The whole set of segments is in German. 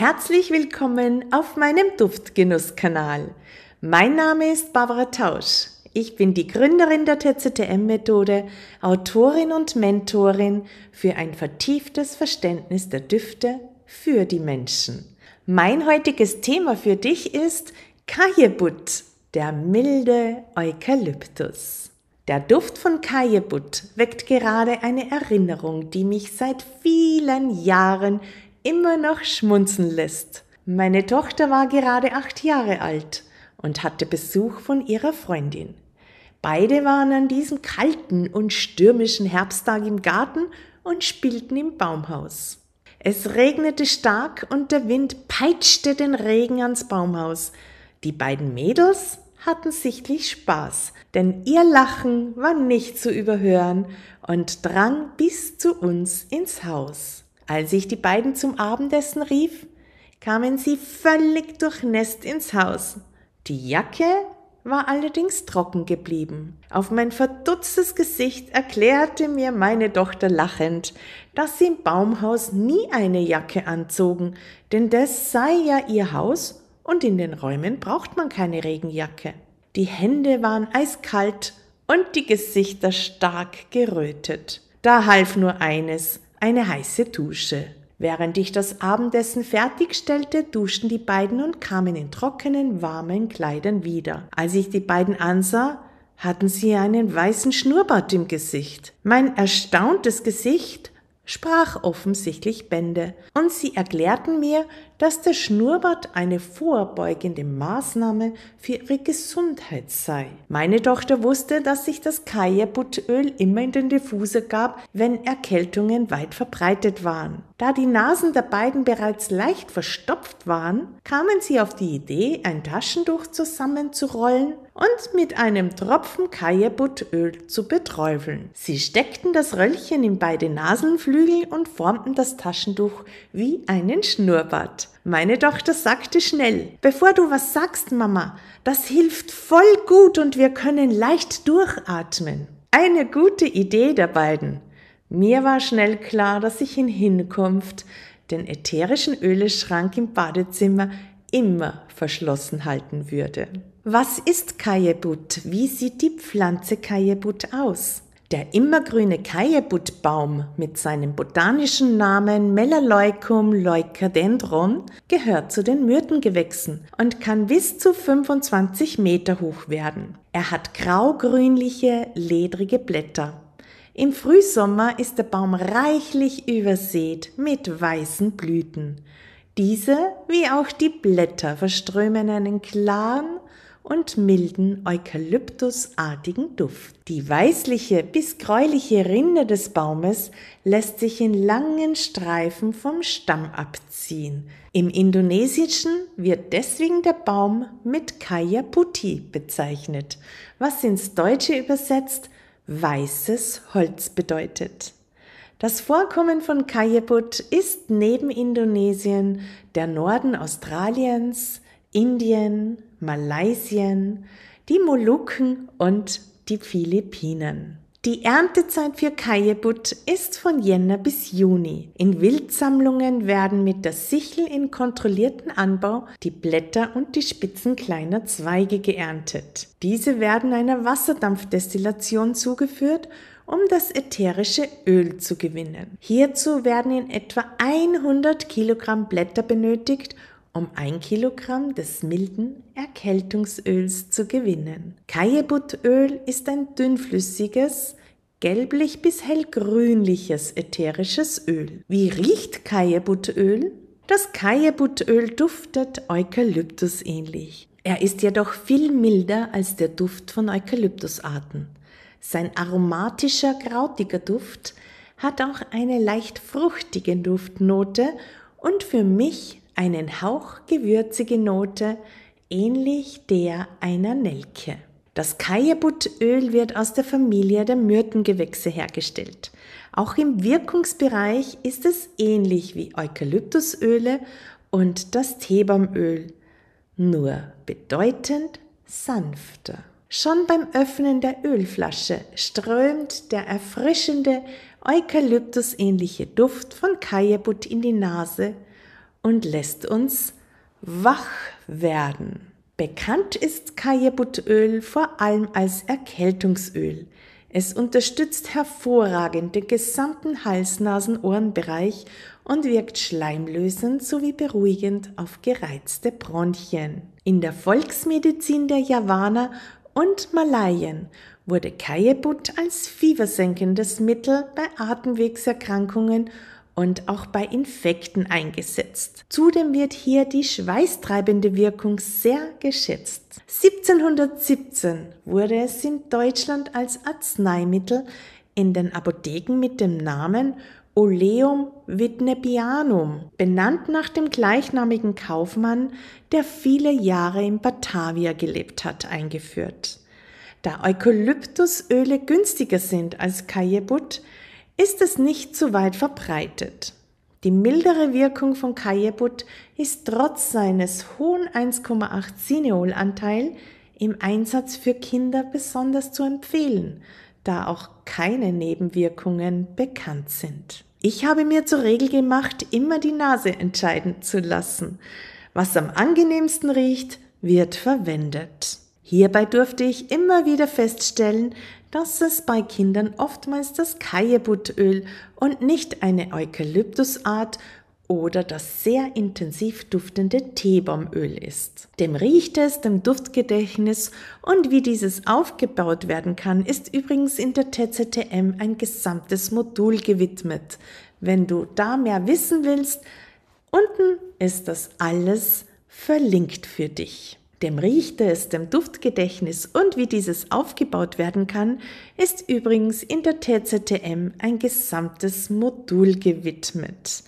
Herzlich willkommen auf meinem Duftgenusskanal. Mein Name ist Barbara Tausch. Ich bin die Gründerin der TZTM-Methode, Autorin und Mentorin für ein vertieftes Verständnis der Düfte für die Menschen. Mein heutiges Thema für dich ist Kajebut, der milde Eukalyptus. Der Duft von Kajebut weckt gerade eine Erinnerung, die mich seit vielen Jahren immer noch schmunzeln lässt. Meine Tochter war gerade acht Jahre alt und hatte Besuch von ihrer Freundin. Beide waren an diesem kalten und stürmischen Herbsttag im Garten und spielten im Baumhaus. Es regnete stark und der Wind peitschte den Regen ans Baumhaus. Die beiden Mädels hatten sichtlich Spaß, denn ihr Lachen war nicht zu überhören und drang bis zu uns ins Haus. Als ich die beiden zum Abendessen rief, kamen sie völlig durchnässt ins Haus. Die Jacke war allerdings trocken geblieben. Auf mein verdutztes Gesicht erklärte mir meine Tochter lachend, dass sie im Baumhaus nie eine Jacke anzogen, denn das sei ja ihr Haus und in den Räumen braucht man keine Regenjacke. Die Hände waren eiskalt und die Gesichter stark gerötet. Da half nur eines, eine heiße Dusche. Während ich das Abendessen fertigstellte, duschten die beiden und kamen in trockenen, warmen Kleidern wieder. Als ich die beiden ansah, hatten sie einen weißen Schnurrbart im Gesicht. Mein erstauntes Gesicht sprach offensichtlich Bände, und sie erklärten mir, dass der Schnurrbart eine vorbeugende Maßnahme für ihre Gesundheit sei. Meine Tochter wusste, dass sich das Kajabutöl immer in den Diffuser gab, wenn Erkältungen weit verbreitet waren. Da die Nasen der beiden bereits leicht verstopft waren, kamen sie auf die Idee, ein Taschentuch zusammenzurollen und mit einem Tropfen Kajabutöl zu beträufeln. Sie steckten das Röllchen in beide Nasenflügel und formten das Taschentuch wie einen Schnurrbart. Meine Tochter sagte schnell, bevor du was sagst, Mama, das hilft voll gut und wir können leicht durchatmen. Eine gute Idee der beiden. Mir war schnell klar, dass ich in Hinkunft den ätherischen Öleschrank im Badezimmer immer verschlossen halten würde. Was ist Kajebut? Wie sieht die Pflanze Kajebut aus? Der immergrüne Kajebutbaum mit seinem botanischen Namen Melaleucum leucadendron gehört zu den Myrtengewächsen und kann bis zu 25 Meter hoch werden. Er hat graugrünliche, ledrige Blätter. Im Frühsommer ist der Baum reichlich übersät mit weißen Blüten. Diese, wie auch die Blätter, verströmen einen klaren und milden eukalyptusartigen Duft. Die weißliche bis gräuliche Rinde des Baumes lässt sich in langen Streifen vom Stamm abziehen. Im Indonesischen wird deswegen der Baum mit Kaya Putti bezeichnet, was ins Deutsche übersetzt weißes Holz bedeutet. Das Vorkommen von Kajeput ist neben Indonesien der Norden Australiens, Indien, Malaysien, die Molukken und die Philippinen. Die Erntezeit für Kajebut ist von Jänner bis Juni. In Wildsammlungen werden mit der Sichel in kontrollierten Anbau die Blätter und die Spitzen kleiner Zweige geerntet. Diese werden einer Wasserdampfdestillation zugeführt, um das ätherische Öl zu gewinnen. Hierzu werden in etwa 100 Kilogramm Blätter benötigt um ein Kilogramm des milden Erkältungsöls zu gewinnen. Kajebutöl ist ein dünnflüssiges, gelblich bis hellgrünliches ätherisches Öl. Wie riecht Kajebutöl? Das Kajebutöl duftet Eukalyptus ähnlich. Er ist jedoch viel milder als der Duft von Eukalyptusarten. Sein aromatischer, krautiger Duft hat auch eine leicht fruchtige Duftnote und für mich einen Hauch gewürzige Note, ähnlich der einer Nelke. Das Kajabutöl wird aus der Familie der Myrtengewächse hergestellt. Auch im Wirkungsbereich ist es ähnlich wie Eukalyptusöle und das Teebaumöl, nur bedeutend sanfter. Schon beim Öffnen der Ölflasche strömt der erfrischende, eukalyptusähnliche Duft von Kajabut in die Nase und lässt uns wach werden. Bekannt ist Kajebutöl vor allem als Erkältungsöl. Es unterstützt hervorragend den gesamten Hals-Nasen-Ohrenbereich und wirkt schleimlösend sowie beruhigend auf gereizte Bronchien. In der Volksmedizin der Javaner und Malayen wurde Kajebut als fiebersenkendes Mittel bei Atemwegserkrankungen und auch bei Infekten eingesetzt. Zudem wird hier die schweißtreibende Wirkung sehr geschätzt. 1717 wurde es in Deutschland als Arzneimittel in den Apotheken mit dem Namen Oleum Vitnebianum, benannt nach dem gleichnamigen Kaufmann, der viele Jahre in Batavia gelebt hat, eingeführt. Da Eukalyptusöle günstiger sind als Kajebut, ist es nicht so weit verbreitet. Die mildere Wirkung von Kajebut ist trotz seines hohen 1,8 Cineolanteil im Einsatz für Kinder besonders zu empfehlen, da auch keine Nebenwirkungen bekannt sind. Ich habe mir zur Regel gemacht, immer die Nase entscheiden zu lassen. Was am angenehmsten riecht, wird verwendet. Hierbei durfte ich immer wieder feststellen, dass es bei Kindern oftmals das Kajebutöl und nicht eine Eukalyptusart oder das sehr intensiv duftende Teebaumöl ist. Dem riecht es, dem Duftgedächtnis und wie dieses aufgebaut werden kann, ist übrigens in der TZTM ein gesamtes Modul gewidmet. Wenn du da mehr wissen willst, unten ist das alles verlinkt für dich. Dem riecht es, dem Duftgedächtnis und wie dieses aufgebaut werden kann, ist übrigens in der TZTM ein gesamtes Modul gewidmet.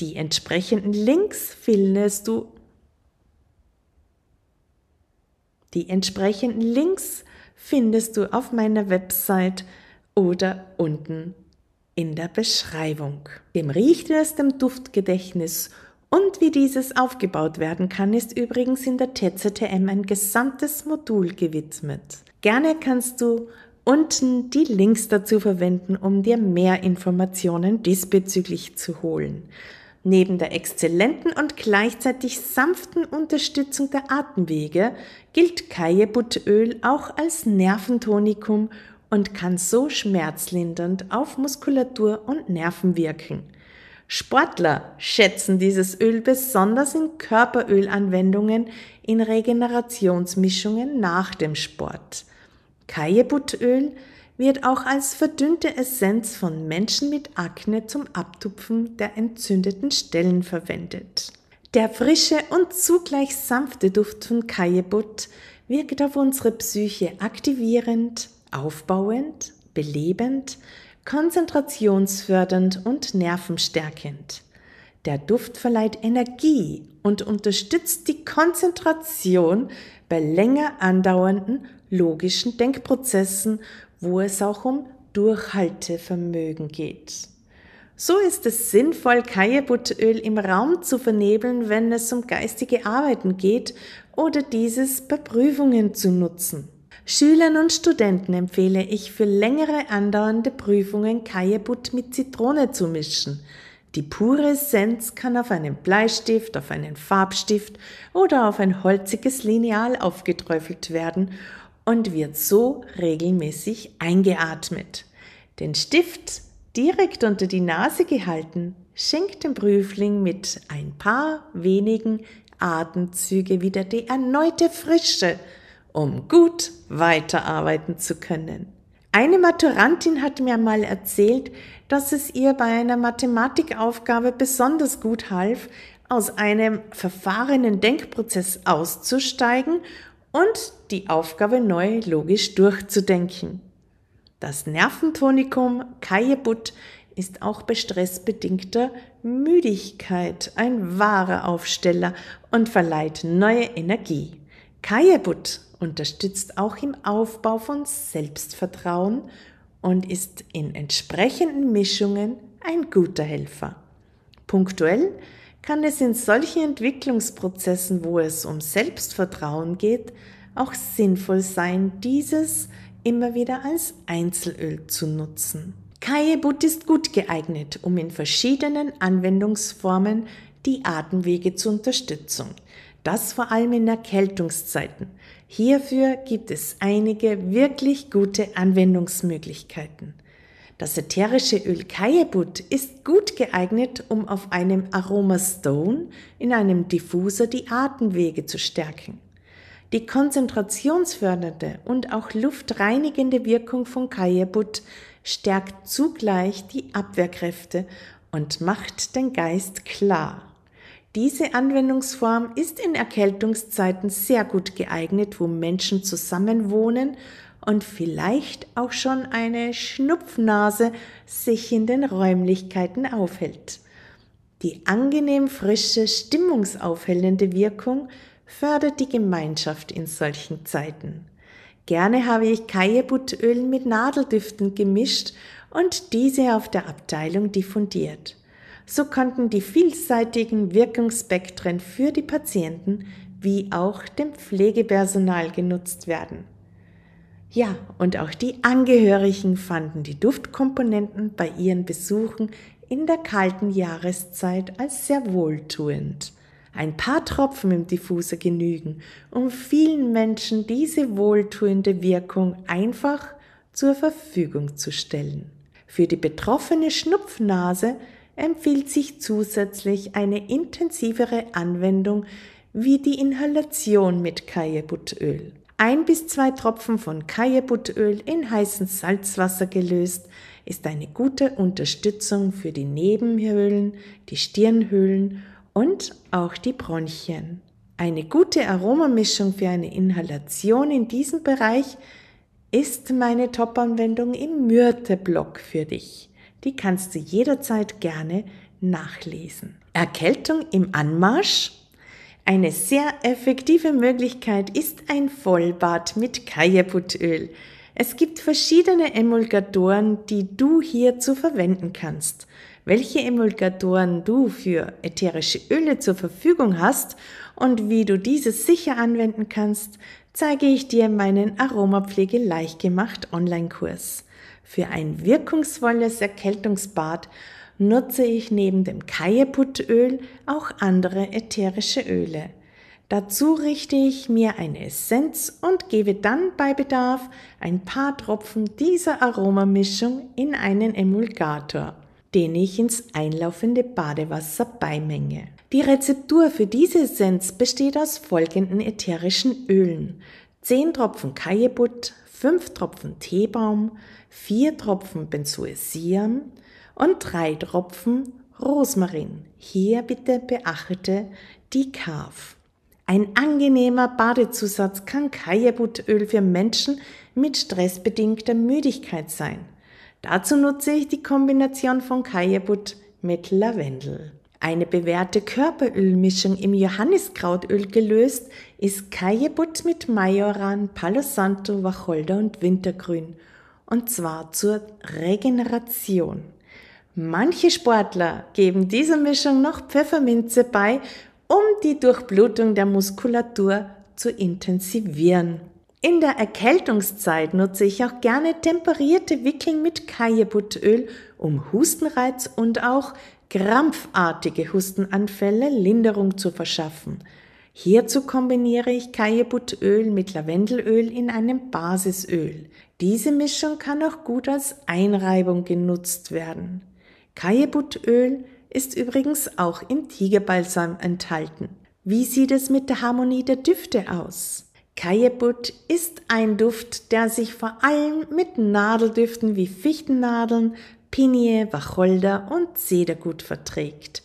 Die entsprechenden Links findest du Die entsprechenden Links findest du auf meiner Website oder unten in der Beschreibung. Dem riecht es dem Duftgedächtnis und wie dieses aufgebaut werden kann, ist übrigens in der TZTM ein gesamtes Modul gewidmet. Gerne kannst du unten die Links dazu verwenden, um dir mehr Informationen diesbezüglich zu holen. Neben der exzellenten und gleichzeitig sanften Unterstützung der Atemwege gilt Kajebutöl auch als Nerventonikum und kann so schmerzlindernd auf Muskulatur und Nerven wirken. Sportler schätzen dieses Öl besonders in Körperölanwendungen in Regenerationsmischungen nach dem Sport. Kajebutöl wird auch als verdünnte Essenz von Menschen mit Akne zum Abtupfen der entzündeten Stellen verwendet. Der frische und zugleich sanfte Duft von Kajebut wirkt auf unsere Psyche aktivierend, aufbauend, belebend, konzentrationsfördernd und nervenstärkend. Der Duft verleiht Energie und unterstützt die Konzentration bei länger andauernden logischen Denkprozessen, wo es auch um Durchhaltevermögen geht. So ist es sinnvoll, Kajebutöl im Raum zu vernebeln, wenn es um geistige Arbeiten geht oder dieses bei Prüfungen zu nutzen. Schülern und Studenten empfehle ich für längere andauernde Prüfungen Kajebut mit Zitrone zu mischen. Die pure Essenz kann auf einen Bleistift, auf einen Farbstift oder auf ein holziges Lineal aufgeträufelt werden und wird so regelmäßig eingeatmet. Den Stift direkt unter die Nase gehalten, schenkt dem Prüfling mit ein paar wenigen Atemzüge wieder die erneute Frische um gut weiterarbeiten zu können. Eine Maturantin hat mir mal erzählt, dass es ihr bei einer Mathematikaufgabe besonders gut half, aus einem verfahrenen Denkprozess auszusteigen und die Aufgabe neu logisch durchzudenken. Das Nerventonikum Kajebut ist auch bei stressbedingter Müdigkeit ein wahrer Aufsteller und verleiht neue Energie. Kajebut unterstützt auch im Aufbau von Selbstvertrauen und ist in entsprechenden Mischungen ein guter Helfer. Punktuell kann es in solchen Entwicklungsprozessen, wo es um Selbstvertrauen geht, auch sinnvoll sein, dieses immer wieder als Einzelöl zu nutzen. Kajebut ist gut geeignet, um in verschiedenen Anwendungsformen die Atemwege zur Unterstützung. Das vor allem in Erkältungszeiten. Hierfür gibt es einige wirklich gute Anwendungsmöglichkeiten. Das ätherische Öl Kajebut ist gut geeignet, um auf einem Aroma Stone in einem Diffuser die Atemwege zu stärken. Die konzentrationsfördernde und auch luftreinigende Wirkung von Kajebut stärkt zugleich die Abwehrkräfte und macht den Geist klar. Diese Anwendungsform ist in Erkältungszeiten sehr gut geeignet, wo Menschen zusammenwohnen und vielleicht auch schon eine Schnupfnase sich in den Räumlichkeiten aufhält. Die angenehm frische, stimmungsaufhellende Wirkung fördert die Gemeinschaft in solchen Zeiten. Gerne habe ich Kajebutöl mit Nadeldüften gemischt und diese auf der Abteilung diffundiert. So konnten die vielseitigen Wirkungsspektren für die Patienten wie auch dem Pflegepersonal genutzt werden. Ja, und auch die Angehörigen fanden die Duftkomponenten bei ihren Besuchen in der kalten Jahreszeit als sehr wohltuend. Ein paar Tropfen im Diffuser genügen, um vielen Menschen diese wohltuende Wirkung einfach zur Verfügung zu stellen. Für die betroffene Schnupfnase empfiehlt sich zusätzlich eine intensivere Anwendung wie die Inhalation mit Kajebutöl. Ein bis zwei Tropfen von Kajebutöl in heißem Salzwasser gelöst ist eine gute Unterstützung für die Nebenhöhlen, die Stirnhöhlen und auch die Bronchien. Eine gute Aromamischung für eine Inhalation in diesem Bereich ist meine Top-Anwendung im Myrte-Block für dich. Die kannst du jederzeit gerne nachlesen. Erkältung im Anmarsch? Eine sehr effektive Möglichkeit ist ein Vollbad mit Kajabutöl. Es gibt verschiedene Emulgatoren, die du hierzu verwenden kannst. Welche Emulgatoren du für ätherische Öle zur Verfügung hast und wie du diese sicher anwenden kannst, zeige ich dir meinen Aromapflege leicht gemacht Online-Kurs. Für ein wirkungsvolles Erkältungsbad nutze ich neben dem Kajeputöl auch andere ätherische Öle. Dazu richte ich mir eine Essenz und gebe dann bei Bedarf ein paar Tropfen dieser Aromamischung in einen Emulgator, den ich ins einlaufende Badewasser beimenge. Die Rezeptur für diese Essenz besteht aus folgenden ätherischen Ölen. 10 Tropfen Kajebut, 5 Tropfen Teebaum, 4 Tropfen Benzoesiam und 3 Tropfen Rosmarin. Hier bitte beachte die Kaf. Ein angenehmer Badezusatz kann Kajabutöl für Menschen mit stressbedingter Müdigkeit sein. Dazu nutze ich die Kombination von Kajabut mit Lavendel. Eine bewährte Körperölmischung im Johanniskrautöl gelöst ist Kajebut mit Majoran, Palo Santo, Wacholder und Wintergrün. Und zwar zur Regeneration. Manche Sportler geben dieser Mischung noch Pfefferminze bei, um die Durchblutung der Muskulatur zu intensivieren. In der Erkältungszeit nutze ich auch gerne temperierte Wickeln mit Kajebutöl, um Hustenreiz und auch krampfartige Hustenanfälle Linderung zu verschaffen. Hierzu kombiniere ich Kajebutöl mit Lavendelöl in einem Basisöl. Diese Mischung kann auch gut als Einreibung genutzt werden. Kajebutöl ist übrigens auch im Tigerbalsam enthalten. Wie sieht es mit der Harmonie der Düfte aus? Kajebut ist ein Duft, der sich vor allem mit Nadeldüften wie Fichtennadeln, Pinie, Wacholder und Zedergut verträgt.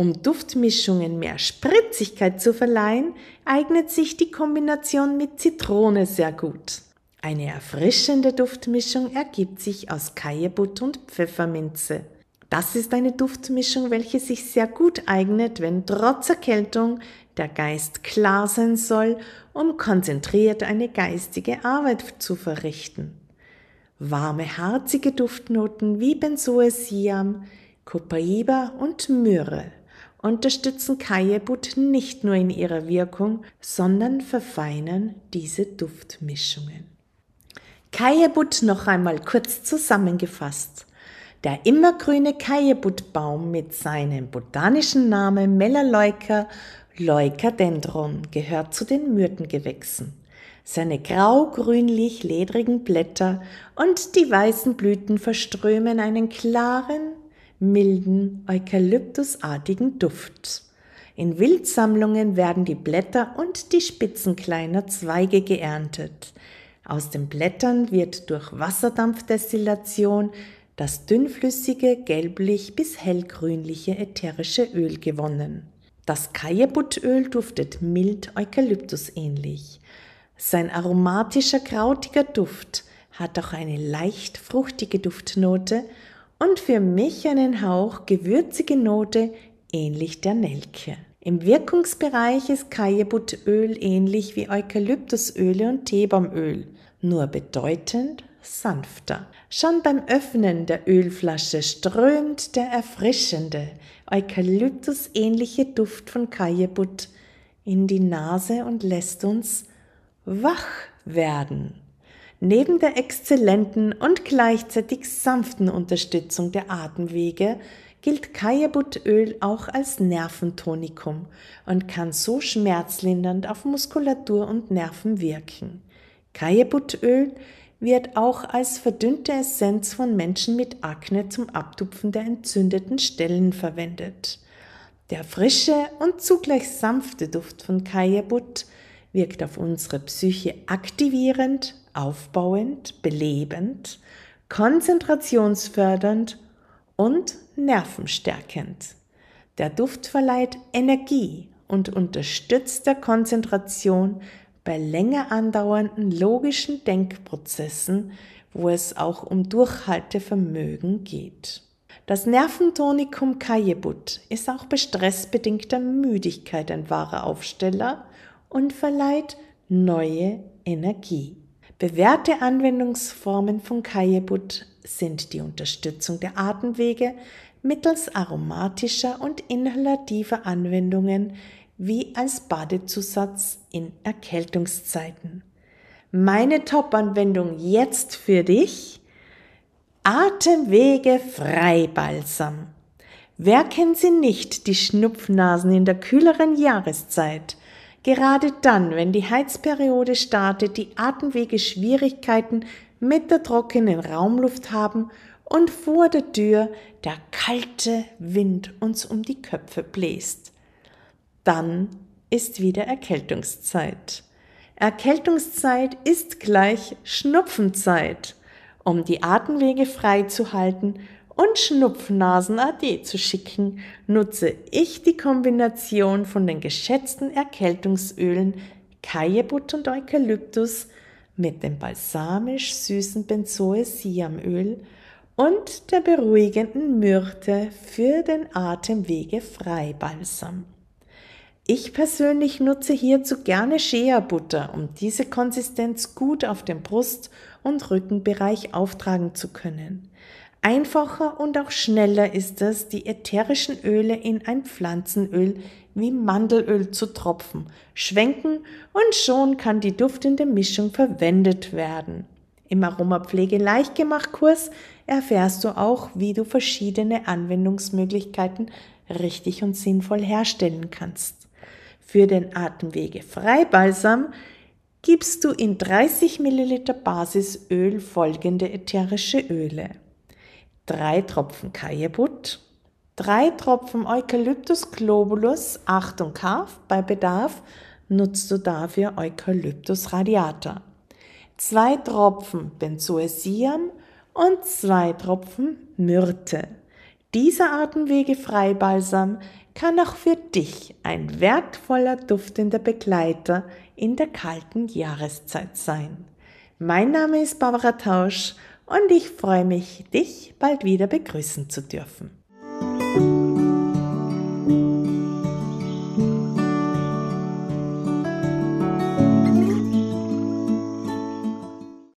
Um Duftmischungen mehr Spritzigkeit zu verleihen, eignet sich die Kombination mit Zitrone sehr gut. Eine erfrischende Duftmischung ergibt sich aus Kajebut und Pfefferminze. Das ist eine Duftmischung, welche sich sehr gut eignet, wenn trotz Erkältung der Geist klar sein soll, um konzentriert eine geistige Arbeit zu verrichten. Warme, harzige Duftnoten wie Benzoesiam, Copaiba und Myrrhe unterstützen Kajebut nicht nur in ihrer Wirkung, sondern verfeinern diese Duftmischungen. Kajebut noch einmal kurz zusammengefasst. Der immergrüne Kajebutbaum mit seinem botanischen Namen Melaleuca leucadendron gehört zu den Myrtengewächsen. Seine grau-grünlich-ledrigen Blätter und die weißen Blüten verströmen einen klaren, milden, eukalyptusartigen Duft. In Wildsammlungen werden die Blätter und die Spitzen kleiner Zweige geerntet. Aus den Blättern wird durch Wasserdampfdestillation das dünnflüssige, gelblich bis hellgrünliche ätherische Öl gewonnen. Das Kajebutöl duftet mild eukalyptusähnlich. Sein aromatischer, krautiger Duft hat auch eine leicht fruchtige Duftnote und für mich einen Hauch gewürzige Note ähnlich der Nelke. Im Wirkungsbereich ist Kajebutöl ähnlich wie Eukalyptusöle und Teebaumöl, nur bedeutend sanfter. Schon beim Öffnen der Ölflasche strömt der erfrischende, eukalyptusähnliche Duft von Kajebut in die Nase und lässt uns wach werden. Neben der exzellenten und gleichzeitig sanften Unterstützung der Atemwege gilt Kajabutöl auch als Nerventonikum und kann so schmerzlindernd auf Muskulatur und Nerven wirken. Kajabutöl wird auch als verdünnte Essenz von Menschen mit Akne zum Abtupfen der entzündeten Stellen verwendet. Der frische und zugleich sanfte Duft von Kajabut wirkt auf unsere Psyche aktivierend, aufbauend, belebend, konzentrationsfördernd und nervenstärkend. Der Duft verleiht Energie und unterstützt der Konzentration bei länger andauernden logischen Denkprozessen, wo es auch um Durchhaltevermögen geht. Das Nerventonikum Kajebut ist auch bei stressbedingter Müdigkeit ein wahrer Aufsteller und verleiht neue Energie. Bewährte Anwendungsformen von Kajebut sind die Unterstützung der Atemwege mittels aromatischer und inhalativer Anwendungen wie als Badezusatz in Erkältungszeiten. Meine Top-Anwendung jetzt für dich? Atemwege Freibalsam. Wer kennt sie nicht, die Schnupfnasen in der kühleren Jahreszeit? Gerade dann, wenn die Heizperiode startet, die Atemwege Schwierigkeiten mit der trockenen Raumluft haben und vor der Tür der kalte Wind uns um die Köpfe bläst dann ist wieder Erkältungszeit. Erkältungszeit ist gleich Schnupfenzeit. Um die Atemwege frei zu halten und Schnupfnasen AD zu schicken, nutze ich die Kombination von den geschätzten Erkältungsölen Kajebut und Eukalyptus mit dem balsamisch süßen Benzoesiamöl und der beruhigenden Myrte für den Atemwege Freibalsam. Ich persönlich nutze hierzu gerne Shea-Butter, um diese Konsistenz gut auf dem Brust- und Rückenbereich auftragen zu können. Einfacher und auch schneller ist es, die ätherischen Öle in ein Pflanzenöl wie Mandelöl zu tropfen, schwenken und schon kann die duftende Mischung verwendet werden. Im Aromapflege Leichtgemacht Kurs erfährst du auch, wie du verschiedene Anwendungsmöglichkeiten richtig und sinnvoll herstellen kannst. Für den Atemwege Freibalsam gibst du in 30 Milliliter Basisöl folgende ätherische Öle. Drei Tropfen Kajebut, drei Tropfen Eucalyptus globulus, Achtung Kaf, bei Bedarf nutzt du dafür Eucalyptus radiata. Zwei Tropfen Benzoesiam und zwei Tropfen Myrte. Dieser Atemwege Freibalsam kann auch für dich ein wertvoller duftender Begleiter in der kalten Jahreszeit sein. Mein Name ist Barbara Tausch und ich freue mich, dich bald wieder begrüßen zu dürfen.